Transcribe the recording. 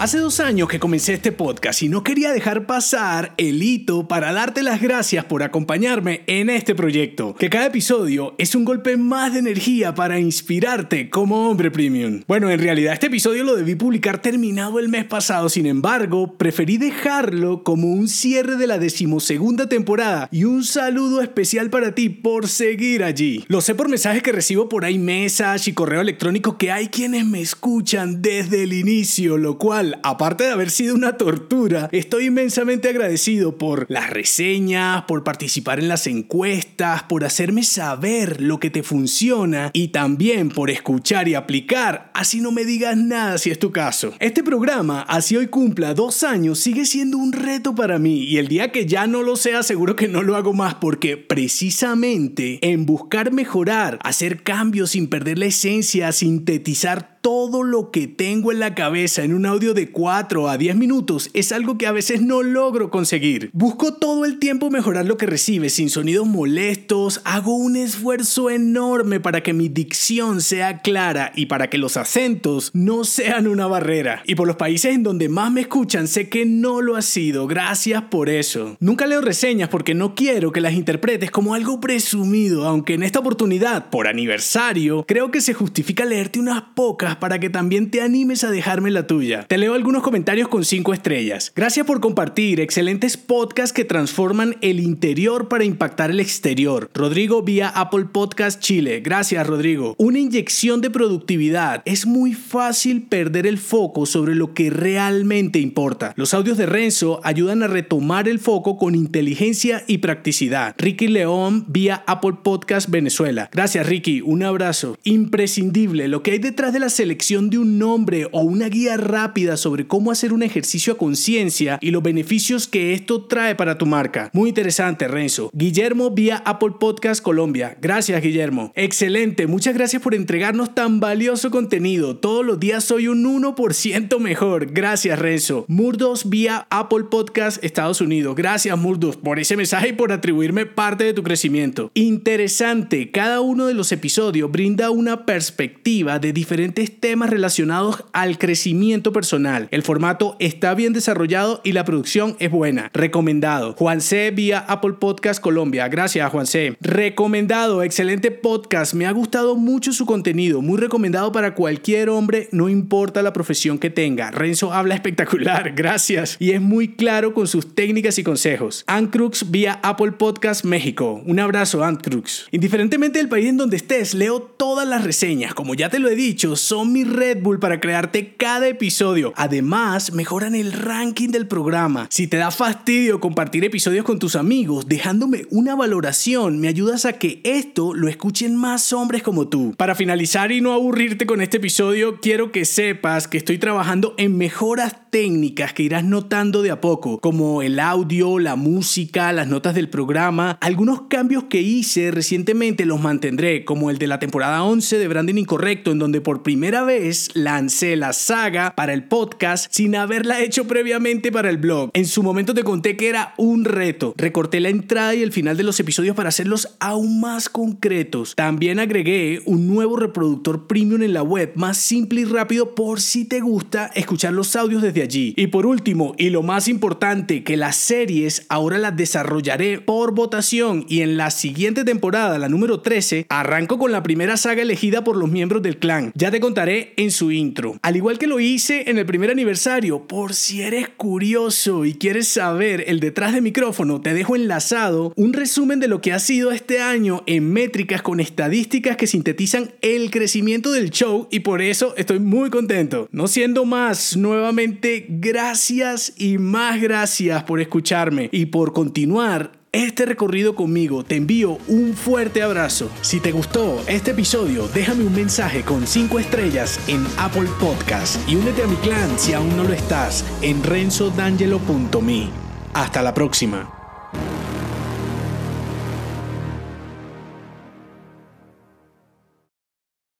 Hace dos años que comencé este podcast y no quería dejar pasar el hito para darte las gracias por acompañarme en este proyecto, que cada episodio es un golpe más de energía para inspirarte como hombre premium. Bueno, en realidad este episodio lo debí publicar terminado el mes pasado, sin embargo, preferí dejarlo como un cierre de la decimosegunda temporada y un saludo especial para ti por seguir allí. Lo sé por mensajes que recibo por ahí, mesas y correo electrónico que hay quienes me escuchan desde el inicio, lo cual aparte de haber sido una tortura, estoy inmensamente agradecido por las reseñas, por participar en las encuestas, por hacerme saber lo que te funciona y también por escuchar y aplicar, así no me digas nada si es tu caso. Este programa, así hoy cumpla dos años, sigue siendo un reto para mí y el día que ya no lo sea seguro que no lo hago más porque precisamente en buscar mejorar, hacer cambios sin perder la esencia, sintetizar todo lo que tengo en la cabeza en un audio de 4 a 10 minutos es algo que a veces no logro conseguir. Busco todo el tiempo mejorar lo que recibe sin sonidos molestos, hago un esfuerzo enorme para que mi dicción sea clara y para que los acentos no sean una barrera. Y por los países en donde más me escuchan sé que no lo ha sido, gracias por eso. Nunca leo reseñas porque no quiero que las interpretes como algo presumido, aunque en esta oportunidad, por aniversario, creo que se justifica leerte unas pocas para que también te animes a dejarme la tuya. Te leo algunos comentarios con 5 estrellas. Gracias por compartir excelentes podcasts que transforman el interior para impactar el exterior. Rodrigo vía Apple Podcast Chile. Gracias Rodrigo. Una inyección de productividad. Es muy fácil perder el foco sobre lo que realmente importa. Los audios de Renzo ayudan a retomar el foco con inteligencia y practicidad. Ricky León vía Apple Podcast Venezuela. Gracias Ricky, un abrazo. Imprescindible lo que hay detrás de las selección de un nombre o una guía rápida sobre cómo hacer un ejercicio a conciencia y los beneficios que esto trae para tu marca. Muy interesante, Renzo. Guillermo vía Apple Podcast Colombia. Gracias, Guillermo. Excelente. Muchas gracias por entregarnos tan valioso contenido. Todos los días soy un 1% mejor. Gracias, Renzo. Murdos vía Apple Podcast Estados Unidos. Gracias, Murdos, por ese mensaje y por atribuirme parte de tu crecimiento. Interesante. Cada uno de los episodios brinda una perspectiva de diferentes temas relacionados al crecimiento personal. El formato está bien desarrollado y la producción es buena. Recomendado. Juan C vía Apple Podcast Colombia. Gracias, Juan C. Recomendado. Excelente podcast. Me ha gustado mucho su contenido. Muy recomendado para cualquier hombre, no importa la profesión que tenga. Renzo habla espectacular. Gracias. Y es muy claro con sus técnicas y consejos. Ancrux vía Apple Podcast México. Un abrazo, Ancrux. Indiferentemente del país en donde estés, leo todas las reseñas. Como ya te lo he dicho, son mi Red Bull para crearte cada episodio. Además, mejoran el ranking del programa. Si te da fastidio compartir episodios con tus amigos, dejándome una valoración, me ayudas a que esto lo escuchen más hombres como tú. Para finalizar y no aburrirte con este episodio, quiero que sepas que estoy trabajando en mejoras técnicas que irás notando de a poco, como el audio, la música, las notas del programa. Algunos cambios que hice recientemente los mantendré, como el de la temporada 11 de Branding Incorrecto, en donde por primera primera vez lancé la saga para el podcast sin haberla hecho previamente para el blog. En su momento te conté que era un reto. Recorté la entrada y el final de los episodios para hacerlos aún más concretos. También agregué un nuevo reproductor premium en la web, más simple y rápido por si te gusta escuchar los audios desde allí. Y por último, y lo más importante, que las series ahora las desarrollaré por votación y en la siguiente temporada, la número 13, arranco con la primera saga elegida por los miembros del clan. Ya te en su intro. Al igual que lo hice en el primer aniversario, por si eres curioso y quieres saber el detrás de micrófono, te dejo enlazado un resumen de lo que ha sido este año en métricas con estadísticas que sintetizan el crecimiento del show y por eso estoy muy contento. No siendo más, nuevamente gracias y más gracias por escucharme y por continuar este recorrido conmigo. Te envío un fuerte abrazo. Si te gustó este episodio, déjame un mensaje con 5 estrellas en Apple Podcast y únete a mi clan si aún no lo estás en renzodangelo.me. Hasta la próxima.